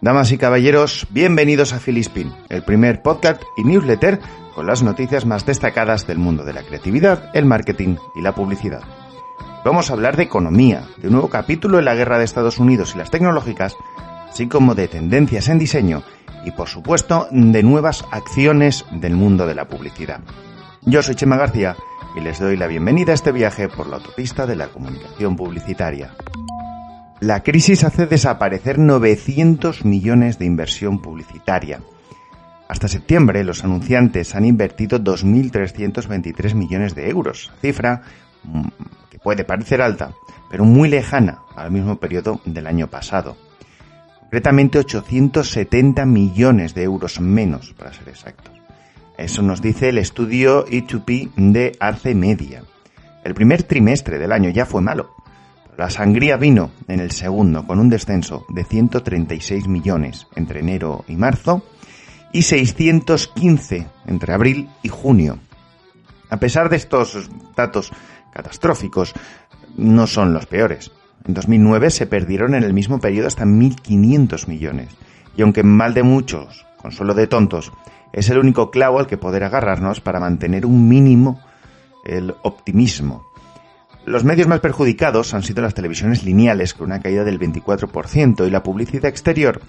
Damas y caballeros, bienvenidos a Filispin, el primer podcast y newsletter con las noticias más destacadas del mundo de la creatividad, el marketing y la publicidad. Vamos a hablar de economía, de un nuevo capítulo en la guerra de Estados Unidos y las tecnológicas, así como de tendencias en diseño y, por supuesto, de nuevas acciones del mundo de la publicidad. Yo soy Chema García y les doy la bienvenida a este viaje por la autopista de la comunicación publicitaria. La crisis hace desaparecer 900 millones de inversión publicitaria. Hasta septiembre, los anunciantes han invertido 2.323 millones de euros, cifra mm, que puede parecer alta, pero muy lejana al mismo periodo del año pasado. Concretamente 870 millones de euros menos, para ser exactos. Eso nos dice el estudio E2P de Arce Media. El primer trimestre del año ya fue malo, la sangría vino en el segundo con un descenso de 136 millones entre enero y marzo y 615 entre abril y junio. A pesar de estos datos catastróficos, no son los peores. En 2009 se perdieron en el mismo periodo hasta 1.500 millones. Y aunque mal de muchos, consuelo de tontos, es el único clavo al que poder agarrarnos para mantener un mínimo el optimismo. Los medios más perjudicados han sido las televisiones lineales, con una caída del 24%, y la publicidad exterior,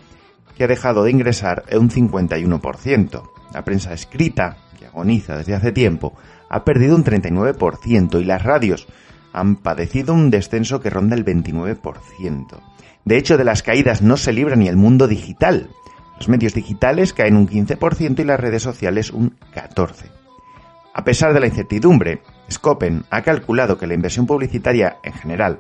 que ha dejado de ingresar un 51%. La prensa escrita, que agoniza desde hace tiempo, ha perdido un 39%, y las radios han padecido un descenso que ronda el 29%. De hecho, de las caídas no se libra ni el mundo digital. Los medios digitales caen un 15% y las redes sociales un 14%. A pesar de la incertidumbre, Scopen ha calculado que la inversión publicitaria en general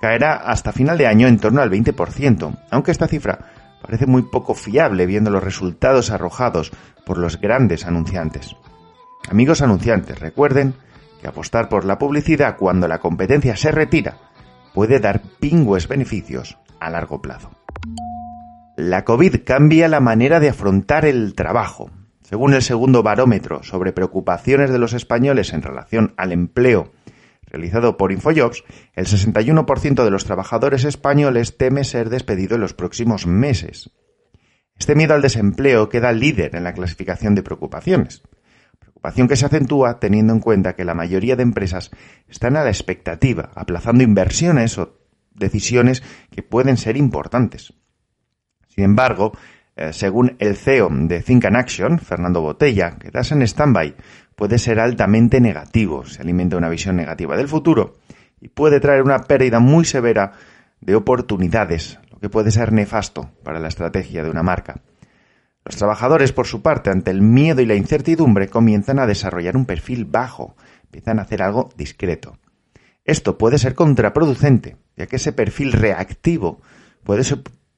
caerá hasta final de año en torno al 20%, aunque esta cifra parece muy poco fiable viendo los resultados arrojados por los grandes anunciantes. Amigos anunciantes, recuerden que apostar por la publicidad cuando la competencia se retira puede dar pingües beneficios a largo plazo. La COVID cambia la manera de afrontar el trabajo, según el segundo barómetro sobre preocupaciones de los españoles en relación al empleo realizado por Infojobs, el 61% de los trabajadores españoles teme ser despedido en los próximos meses. Este miedo al desempleo queda líder en la clasificación de preocupaciones. Preocupación que se acentúa teniendo en cuenta que la mayoría de empresas están a la expectativa, aplazando inversiones o decisiones que pueden ser importantes. Sin embargo, eh, según el CEO de Think and Action, Fernando Botella, quedarse en stand-by puede ser altamente negativo, se alimenta una visión negativa del futuro y puede traer una pérdida muy severa de oportunidades, lo que puede ser nefasto para la estrategia de una marca. Los trabajadores, por su parte, ante el miedo y la incertidumbre, comienzan a desarrollar un perfil bajo, empiezan a hacer algo discreto. Esto puede ser contraproducente, ya que ese perfil reactivo puede,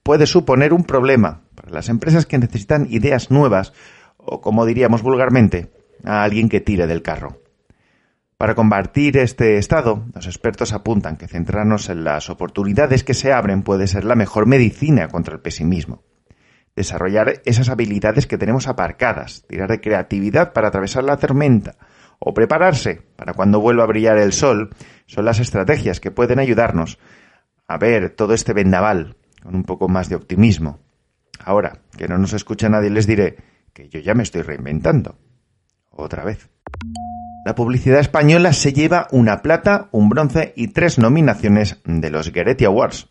puede suponer un problema para las empresas que necesitan ideas nuevas o, como diríamos vulgarmente, a alguien que tire del carro. Para combatir este estado, los expertos apuntan que centrarnos en las oportunidades que se abren puede ser la mejor medicina contra el pesimismo. Desarrollar esas habilidades que tenemos aparcadas, tirar de creatividad para atravesar la tormenta o prepararse para cuando vuelva a brillar el sol son las estrategias que pueden ayudarnos a ver todo este vendaval con un poco más de optimismo. Ahora, que no nos escucha nadie, les diré que yo ya me estoy reinventando. Otra vez. La publicidad española se lleva una plata, un bronce y tres nominaciones de los Getty Awards.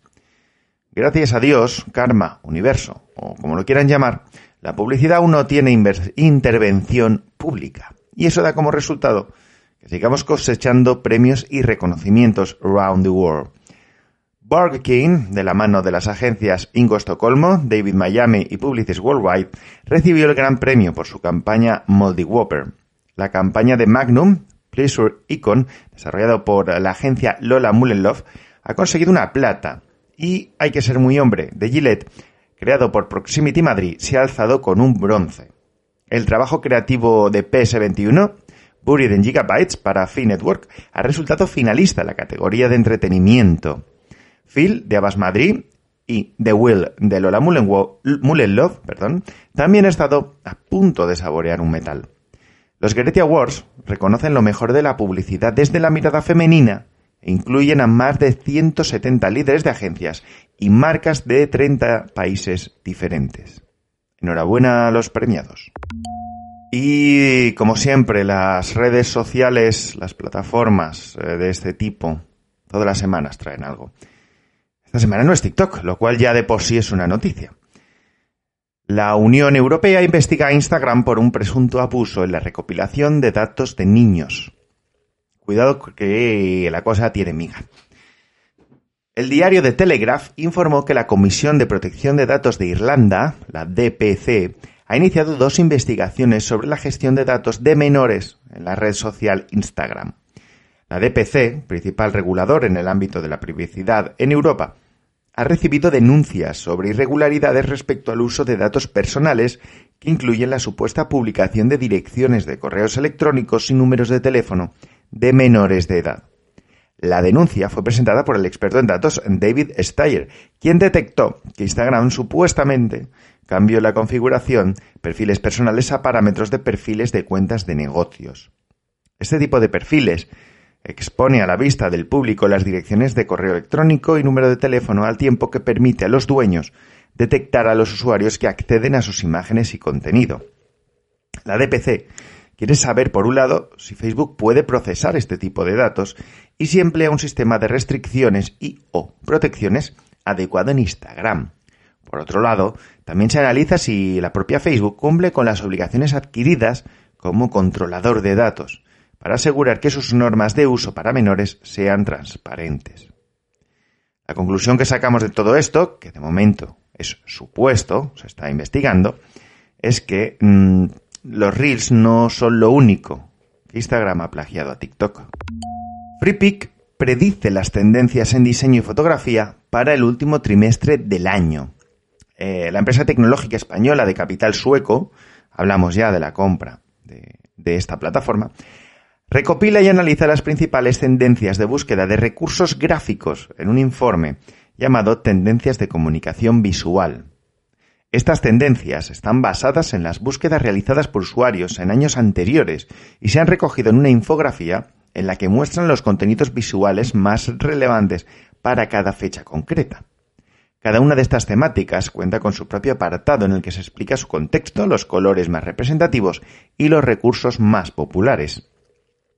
Gracias a Dios, karma, universo, o como lo quieran llamar, la publicidad aún no tiene intervención pública. Y eso da como resultado que sigamos cosechando premios y reconocimientos around the world. Burger King, de la mano de las agencias Ingo Estocolmo, David Miami y Publicis Worldwide, recibió el gran premio por su campaña Moldy Whopper. La campaña de Magnum, Pleasure Icon, desarrollado por la agencia Lola Mullenlove, ha conseguido una plata. Y hay que ser muy hombre, de Gillette, creado por Proximity Madrid, se ha alzado con un bronce. El trabajo creativo de PS21, Buried in Gigabytes para Fi Network, ha resultado finalista en la categoría de entretenimiento. Phil, de Abbas Madrid, y The Will de Lola Mullenlove perdón, también ha estado a punto de saborear un metal. Los Getty Awards reconocen lo mejor de la publicidad desde la mirada femenina e incluyen a más de 170 líderes de agencias y marcas de 30 países diferentes. Enhorabuena a los premiados. Y como siempre, las redes sociales, las plataformas eh, de este tipo, todas las semanas traen algo. Esta semana no es TikTok, lo cual ya de por sí es una noticia. La Unión Europea investiga a Instagram por un presunto abuso en la recopilación de datos de niños. Cuidado que la cosa tiene miga. El diario The Telegraph informó que la Comisión de Protección de Datos de Irlanda, la DPC, ha iniciado dos investigaciones sobre la gestión de datos de menores en la red social Instagram. La DPC, principal regulador en el ámbito de la privacidad en Europa, ha recibido denuncias sobre irregularidades respecto al uso de datos personales que incluyen la supuesta publicación de direcciones de correos electrónicos y números de teléfono de menores de edad. La denuncia fue presentada por el experto en datos David Steyer, quien detectó que Instagram supuestamente cambió la configuración perfiles personales a parámetros de perfiles de cuentas de negocios. Este tipo de perfiles expone a la vista del público las direcciones de correo electrónico y número de teléfono al tiempo que permite a los dueños detectar a los usuarios que acceden a sus imágenes y contenido. La DPC quiere saber, por un lado, si Facebook puede procesar este tipo de datos y si emplea un sistema de restricciones y o protecciones adecuado en Instagram. Por otro lado, también se analiza si la propia Facebook cumple con las obligaciones adquiridas como controlador de datos, para asegurar que sus normas de uso para menores sean transparentes. La conclusión que sacamos de todo esto, que de momento es supuesto, se está investigando, es que mm, los Reels no son lo único que Instagram ha plagiado a TikTok. FreePic predice las tendencias en diseño y fotografía para el último trimestre del año. Eh, la empresa tecnológica española de capital sueco, hablamos ya de la compra de esta plataforma, recopila y analiza las principales tendencias de búsqueda de recursos gráficos en un informe llamado Tendencias de Comunicación Visual. Estas tendencias están basadas en las búsquedas realizadas por usuarios en años anteriores y se han recogido en una infografía en la que muestran los contenidos visuales más relevantes para cada fecha concreta. Cada una de estas temáticas cuenta con su propio apartado en el que se explica su contexto, los colores más representativos y los recursos más populares.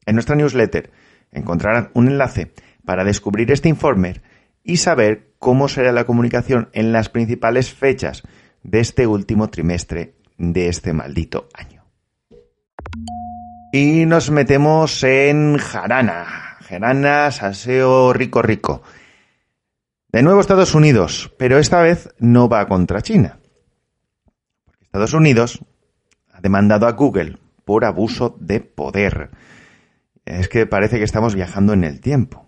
En nuestra newsletter encontrarán un enlace para descubrir este informe y saber cómo será la comunicación en las principales fechas de este último trimestre de este maldito año. Y nos metemos en jarana. Jarana, saseo rico rico. De nuevo Estados Unidos, pero esta vez no va contra China. Estados Unidos ha demandado a Google por abuso de poder es que parece que estamos viajando en el tiempo.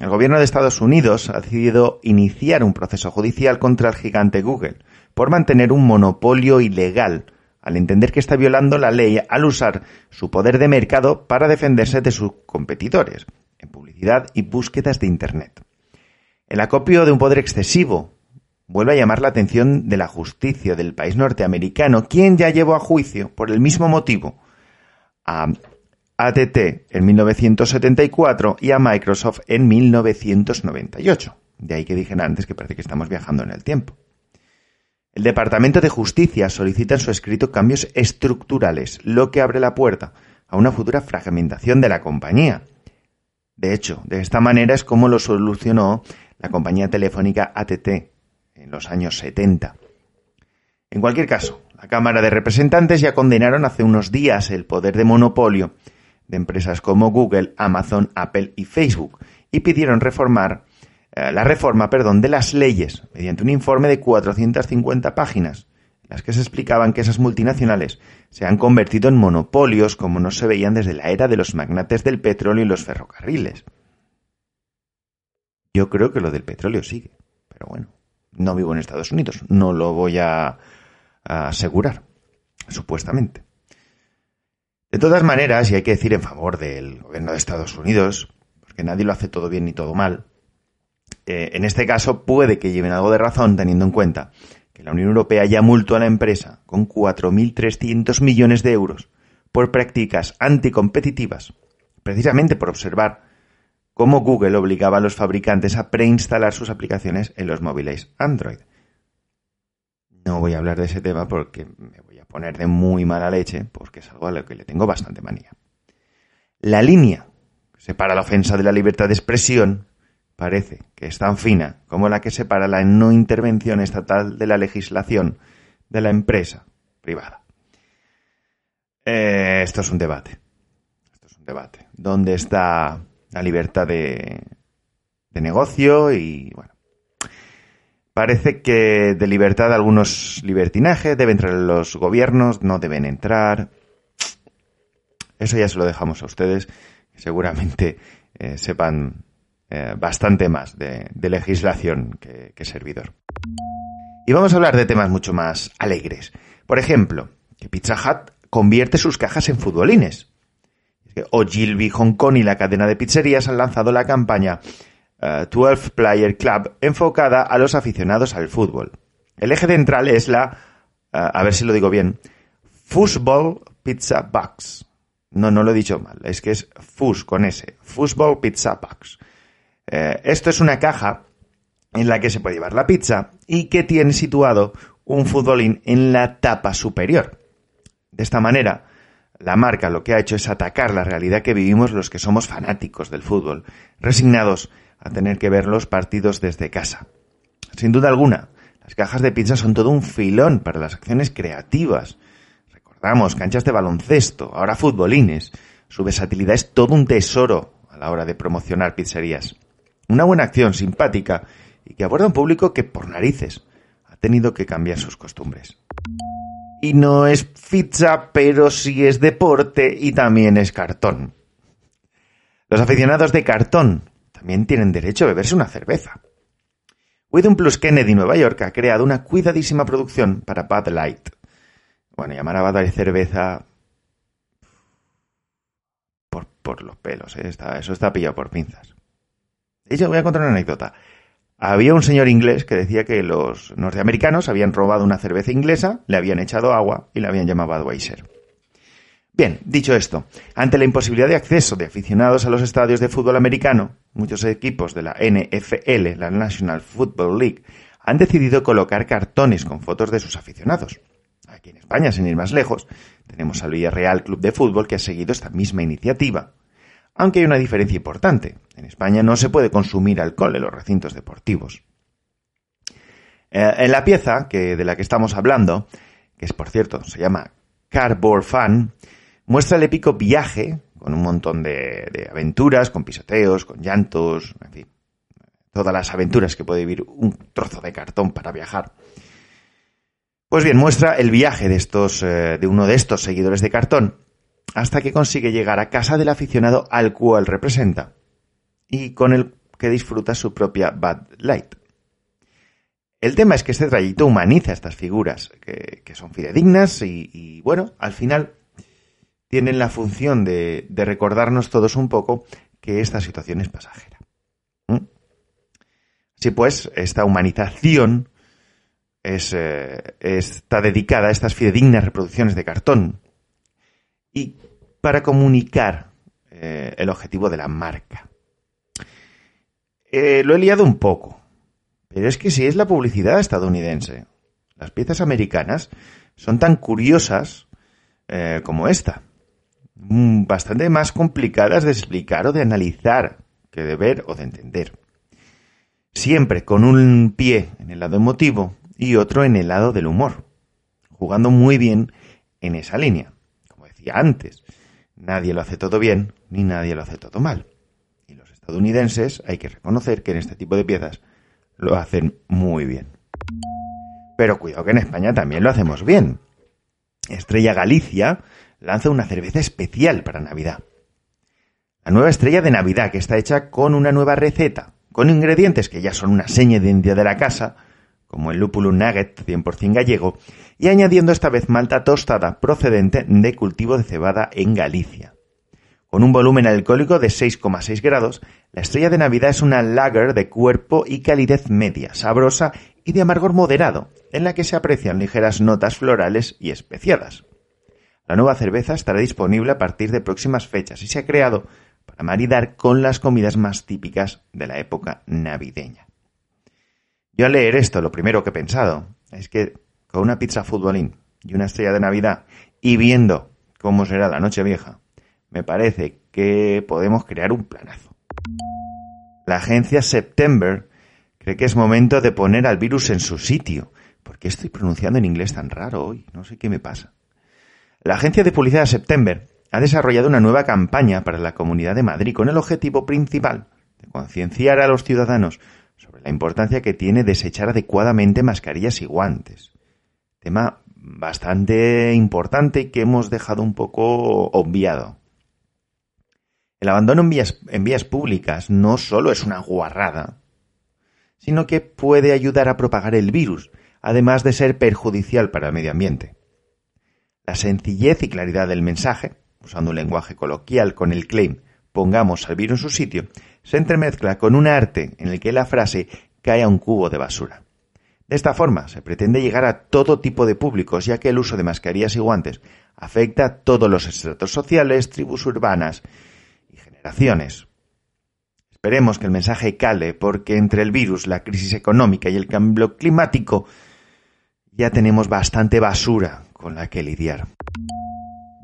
El gobierno de Estados Unidos ha decidido iniciar un proceso judicial contra el gigante Google por mantener un monopolio ilegal, al entender que está violando la ley al usar su poder de mercado para defenderse de sus competidores en publicidad y búsquedas de Internet. El acopio de un poder excesivo vuelve a llamar la atención de la justicia del país norteamericano, quien ya llevó a juicio, por el mismo motivo, a ATT en 1974 y a Microsoft en 1998. De ahí que dije antes que parece que estamos viajando en el tiempo. El Departamento de Justicia solicita en su escrito cambios estructurales, lo que abre la puerta a una futura fragmentación de la compañía. De hecho, de esta manera es como lo solucionó la compañía telefónica ATT en los años 70. En cualquier caso, la Cámara de Representantes ya condenaron hace unos días el poder de monopolio de empresas como Google, Amazon, Apple y Facebook y pidieron reformar eh, la reforma, perdón, de las leyes mediante un informe de 450 páginas, en las que se explicaban que esas multinacionales se han convertido en monopolios como no se veían desde la era de los magnates del petróleo y los ferrocarriles. Yo creo que lo del petróleo sigue, pero bueno, No vivo en Estados Unidos, no lo voy a, a asegurar, supuestamente. De todas maneras, y hay que decir en favor del gobierno de Estados Unidos, porque nadie lo hace todo bien ni todo mal, eh, en este caso puede que lleven algo de razón teniendo en cuenta que la Unión Europea ya multó a la empresa con 4.300 millones de euros por prácticas anticompetitivas, precisamente por observar cómo Google obligaba a los fabricantes a preinstalar sus aplicaciones en los móviles Android. No voy a hablar de ese tema porque me voy poner de muy mala leche, porque es algo a lo que le tengo bastante manía. La línea que separa la ofensa de la libertad de expresión parece que es tan fina como la que separa la no intervención estatal de la legislación de la empresa privada. Eh, esto es un debate. Esto es un debate. ¿Dónde está la libertad de, de negocio? Y bueno, Parece que de libertad algunos libertinajes, deben entrar los gobiernos, no deben entrar. Eso ya se lo dejamos a ustedes, seguramente eh, sepan eh, bastante más de, legislación que, servidor. Y vamos a hablar de temas mucho más alegres. Por ejemplo, que Pizza Hut convierte sus cajas en futbolines. O Gilby Hong Kong y la cadena de pizzerías han lanzado la campaña 12 eh, Player Club enfocada a los aficionados al fútbol. El eje central es la, eh, a ver si lo digo bien, Football Pizza Box. No, no lo he dicho mal, es que es FUS con S, Football Pizza Box. Eh, esto es una caja en la que se puede llevar la pizza y que tiene situado un futbolín en la tapa superior. De esta manera, la marca lo que ha hecho es atacar la realidad que vivimos los que somos fanáticos del fútbol, resignados a tener que ver los partidos desde casa. Sin duda alguna, las cajas de pizza son todo un filón para las acciones creativas. Recordamos, canchas de baloncesto, ahora futbolines. Su versatilidad es todo un tesoro a la hora de promocionar pizzerías. Una buena acción simpática y que aborda un público que, por narices, ha tenido que cambiar sus costumbres. Y no es pizza, pero sí es deporte y también es cartón. Los aficionados de cartón también tienen derecho a beberse una cerveza. Withum Plus Kennedy Nueva York ha creado una cuidadísima producción para Bud Light. Bueno, llamar a Bud Light cerveza por, por los pelos, ¿eh? eso está pillado por pinzas. De hecho, voy a contar una anécdota. Había un señor inglés que decía que los norteamericanos habían robado una cerveza inglesa, le habían echado agua y le habían llamado Budweiser. Bien, dicho esto, ante la imposibilidad de acceso de aficionados a los estadios de fútbol americano, muchos equipos de la NFL, la National Football League, han decidido colocar cartones con fotos de sus aficionados. Aquí en España, sin ir más lejos, tenemos al Villarreal Club de Fútbol que ha seguido esta misma iniciativa. Aunque hay una diferencia importante. En España no se puede consumir alcohol en los recintos deportivos. Eh, en la pieza que, de la que estamos hablando, que es por cierto, se llama Cardboard Fan, muestra el épico viaje, con un montón de, aventuras, con pisoteos, con llantos, en fin, todas las aventuras que puede vivir un trozo de cartón para viajar. Pues bien, muestra el viaje de estos, eh, de uno de estos seguidores de cartón, hasta que consigue llegar a casa del aficionado al cual representa, y con el que disfruta su propia Bad Light. El tema es que este trayecto humaniza estas figuras, que, son fidedignas y, bueno, al final tienen la función de, recordarnos todos un poco que esta situación es pasajera. ¿Mm? Así pues, esta humanización eh, está dedicada a estas fidedignas reproducciones de cartón y para comunicar eh, el objetivo de la marca. Eh, lo he liado un poco, pero es que si es la publicidad estadounidense, las piezas americanas son tan curiosas como esta. Mm, bastante más complicadas de explicar o de analizar que de ver o de entender. Siempre con un pie en el lado emotivo y otro en el lado del humor, jugando muy bien en esa línea. Decía antes, nadie lo hace todo bien ni nadie lo hace todo mal. Y los estadounidenses hay que reconocer que en este tipo de piezas lo hacen muy bien. Pero cuidado que en España también lo hacemos bien. Estrella Galicia lanza una cerveza especial para Navidad. La nueva estrella de Navidad, que está hecha con una nueva receta, con ingredientes que ya son una seña de de la casa, como el lúpulo nugget 100% gallego, y añadiendo esta vez malta tostada procedente de cultivo de cebada en Galicia. Con un volumen alcohólico de 6,6 grados, la estrella de Navidad es una lager de cuerpo y calidez media, sabrosa y de amargor moderado, en la que se aprecian ligeras notas florales y especiadas. La nueva cerveza estará disponible a partir de próximas fechas y se ha creado para maridar con las comidas más típicas de la época navideña. Yo al leer esto, lo primero que he pensado es que con una pizza futbolín y una estrella de Navidad y viendo cómo será la noche vieja, me parece que podemos crear un planazo. La agencia September cree que es momento de poner al virus en su sitio. ¿Por qué estoy pronunciando en inglés tan raro hoy? No sé qué me pasa. La agencia de publicidad September ha desarrollado una nueva campaña para la Comunidad de Madrid con el objetivo principal de concienciar a los ciudadanos sobre la importancia que tiene desechar adecuadamente mascarillas y guantes. Tema bastante importante y que hemos dejado un poco obviado. El abandono en vías, públicas no solo es una guarrada, sino que puede ayudar a propagar el virus, además de ser perjudicial para el medio ambiente. La sencillez y claridad del mensaje, usando un lenguaje coloquial con el claim pongamos al virus en su sitio, se entremezcla con un arte en el que la frase cae a un cubo de basura. De esta forma se pretende llegar a todo tipo de públicos, ya que el uso de mascarillas y guantes afecta a todos los estratos sociales, tribus urbanas y generaciones. Esperemos que el mensaje cale, porque entre el virus, la crisis económica y el cambio climático ya tenemos bastante basura con la que lidiar.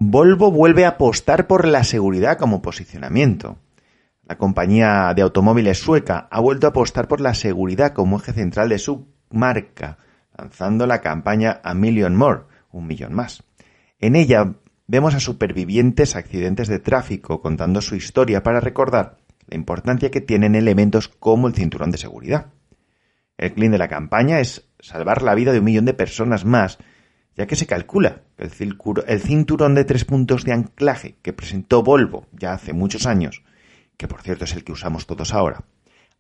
Volvo vuelve a apostar por la seguridad como posicionamiento. La compañía de automóviles sueca ha vuelto a apostar por la seguridad como eje central de su marca, lanzando la campaña A Million More, un millón más. En ella vemos a supervivientes accidentes de tráfico contando su historia para recordar la importancia que tienen elementos como el cinturón de seguridad. El clin de la campaña es salvar la vida de un millón de personas más, ya que se calcula que el cinturón de tres puntos de anclaje que presentó Volvo ya hace muchos años que por cierto es el que usamos todos ahora,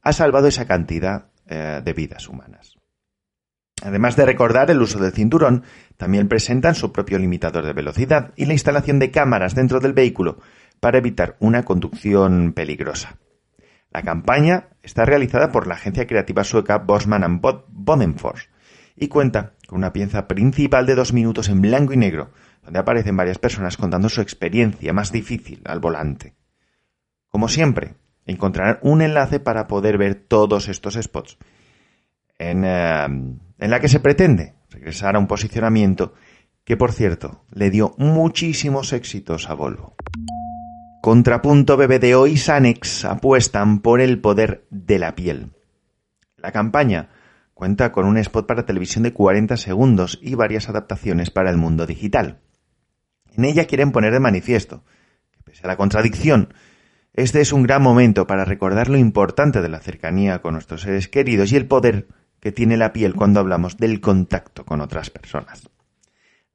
ha salvado esa cantidad eh, de vidas humanas. Además de recordar el uso del cinturón, también presentan su propio limitador de velocidad y la instalación de cámaras dentro del vehículo para evitar una conducción peligrosa. La campaña está realizada por la agencia creativa sueca Bosman Bodenfors y cuenta con una pieza principal de dos minutos en blanco y negro, donde aparecen varias personas contando su experiencia más difícil al volante. Como siempre, encontrarán un enlace para poder ver todos estos spots, en, eh, en la que se pretende regresar a un posicionamiento que, por cierto, le dio muchísimos éxitos a Volvo. Contrapunto BBDO y Sanex apuestan por el poder de la piel. La campaña cuenta con un spot para televisión de 40 segundos y varias adaptaciones para el mundo digital. En ella quieren poner de manifiesto que, pese a la contradicción este es un gran momento para recordar lo importante de la cercanía con nuestros seres queridos y el poder que tiene la piel cuando hablamos del contacto con otras personas.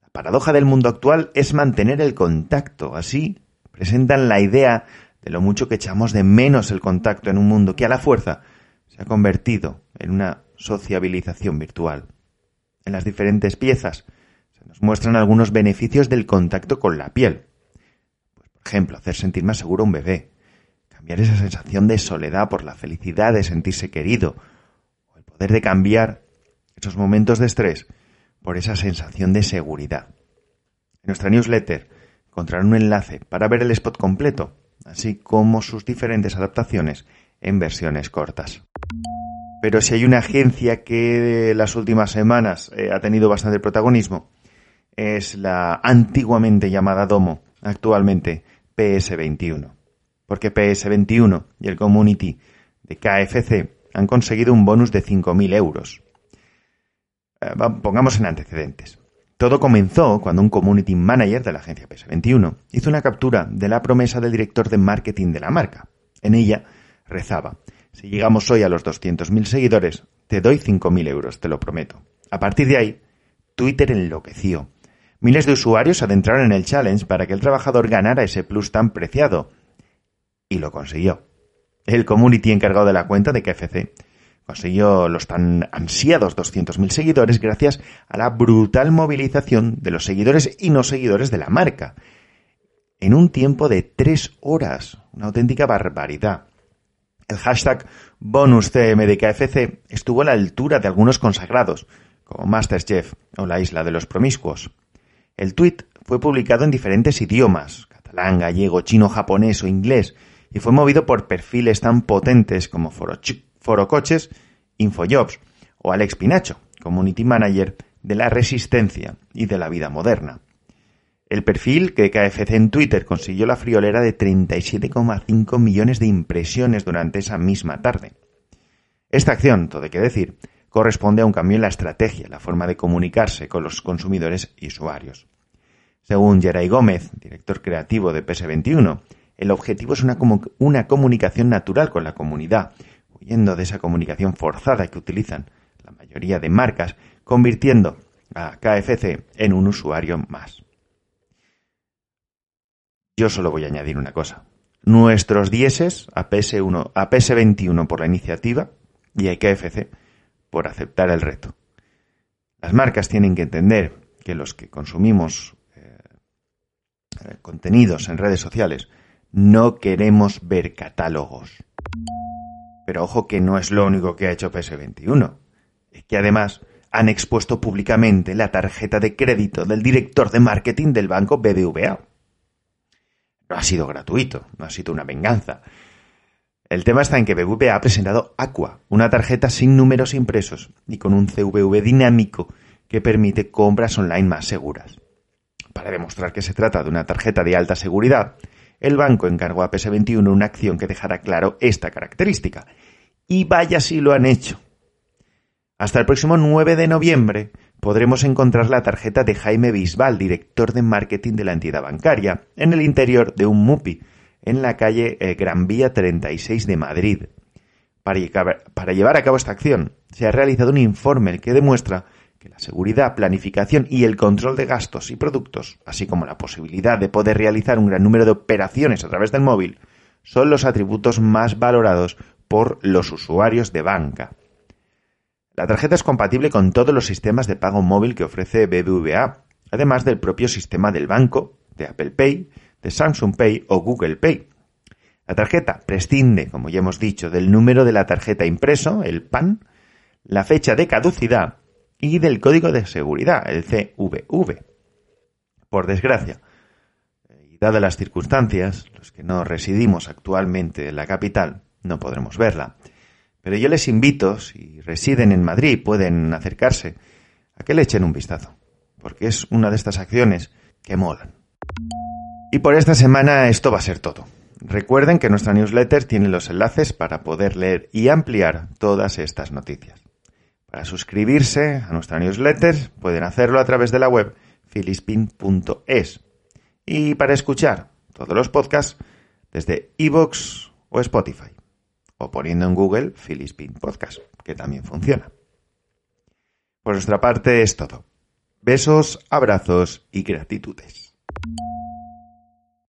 La paradoja del mundo actual es mantener el contacto. Así presentan la idea de lo mucho que echamos de menos el contacto en un mundo que a la fuerza se ha convertido en una sociabilización virtual. En las diferentes piezas se nos muestran algunos beneficios del contacto con la piel. Pues, por ejemplo, hacer sentir más seguro a un bebé, cambiar esa sensación de soledad por la felicidad de sentirse querido, o el poder de cambiar esos momentos de estrés por esa sensación de seguridad. En nuestra newsletter encontrarán un enlace para ver el spot completo, así como sus diferentes adaptaciones en versiones cortas. Pero si hay una agencia que las últimas semanas eh, ha tenido bastante protagonismo, es la antiguamente llamada Domo, actualmente PS21 porque PS21 y el community de KFC han conseguido un bonus de 5.000 euros. Eh, pongamos en antecedentes. Todo comenzó cuando un community manager de la agencia PS21 hizo una captura de la promesa del director de marketing de la marca. En ella rezaba, si llegamos hoy a los 200.000 seguidores, te doy 5.000 euros, te lo prometo. A partir de ahí, Twitter enloqueció. Miles de usuarios adentraron en el challenge para que el trabajador ganara ese plus tan preciado y lo consiguió. El community encargado de la cuenta de KFC consiguió los tan ansiados 200.000 seguidores gracias a la brutal movilización de los seguidores y no seguidores de la marca. En un tiempo de tres horas, una auténtica barbaridad. El hashtag BonusCMDKFC estuvo a la altura de algunos consagrados, como Masterchef o la Isla de los Promiscuos. El tweet fue publicado en diferentes idiomas, catalán, gallego, chino, japonés o inglés, y fue movido por perfiles tan potentes como Forocoches, Infojobs o Alex Pinacho, Community Manager de la Resistencia y de la Vida Moderna. El perfil que KFC en Twitter consiguió la friolera de 37,5 millones de impresiones durante esa misma tarde. Esta acción, todo hay que decir, corresponde a un cambio en la estrategia, la forma de comunicarse con los consumidores y usuarios. Según Geray Gómez, director creativo de PS21, el objetivo es una, una comunicación natural con la comunidad, huyendo de esa comunicación forzada que utilizan la mayoría de marcas, convirtiendo a KFC en un usuario más. Yo solo voy a añadir una cosa. Nuestros dieces a PS1, a PS21 por la iniciativa y a KFC por aceptar el reto. Las marcas tienen que entender que los que consumimos eh, eh, contenidos en redes sociales no queremos ver catálogos. Pero ojo que no es lo único que ha hecho PS21. Es que además han expuesto públicamente la tarjeta de crédito del director de marketing del banco BBVA. No ha sido gratuito, no ha sido una venganza. El tema está en que BBVA ha presentado Aqua, una tarjeta sin números impresos y con un CVV dinámico que permite compras online más seguras. Para demostrar que se trata de una tarjeta de alta seguridad, el banco encargó a PS21 una acción que dejara claro esta característica. Y vaya si lo han hecho. Hasta el próximo 9 de noviembre podremos encontrar la tarjeta de Jaime Bisbal, director de marketing de la entidad bancaria, en el interior de un MUPI, en la calle eh, Gran Vía 36 de Madrid. Para llevar a cabo esta acción, se ha realizado un informe que demuestra la seguridad, planificación y el control de gastos y productos, así como la posibilidad de poder realizar un gran número de operaciones a través del móvil, son los atributos más valorados por los usuarios de banca. La tarjeta es compatible con todos los sistemas de pago móvil que ofrece BBVA, además del propio sistema del banco, de Apple Pay, de Samsung Pay o Google Pay. La tarjeta prescinde, como ya hemos dicho, del número de la tarjeta impreso, el PAN, la fecha de caducidad y del código de seguridad, el CVV. Por desgracia, y dadas las circunstancias, los que no residimos actualmente en la capital no podremos verla. Pero yo les invito, si residen en Madrid, pueden acercarse, a que le echen un vistazo, porque es una de estas acciones que molan. Y por esta semana esto va a ser todo. Recuerden que nuestra newsletter tiene los enlaces para poder leer y ampliar todas estas noticias. Para suscribirse a nuestra newsletter pueden hacerlo a través de la web filispin.es. Y para escuchar todos los podcasts desde iVoox o Spotify. O poniendo en Google Filispin Podcast, que también funciona. Por nuestra parte es todo. Besos, abrazos y gratitudes.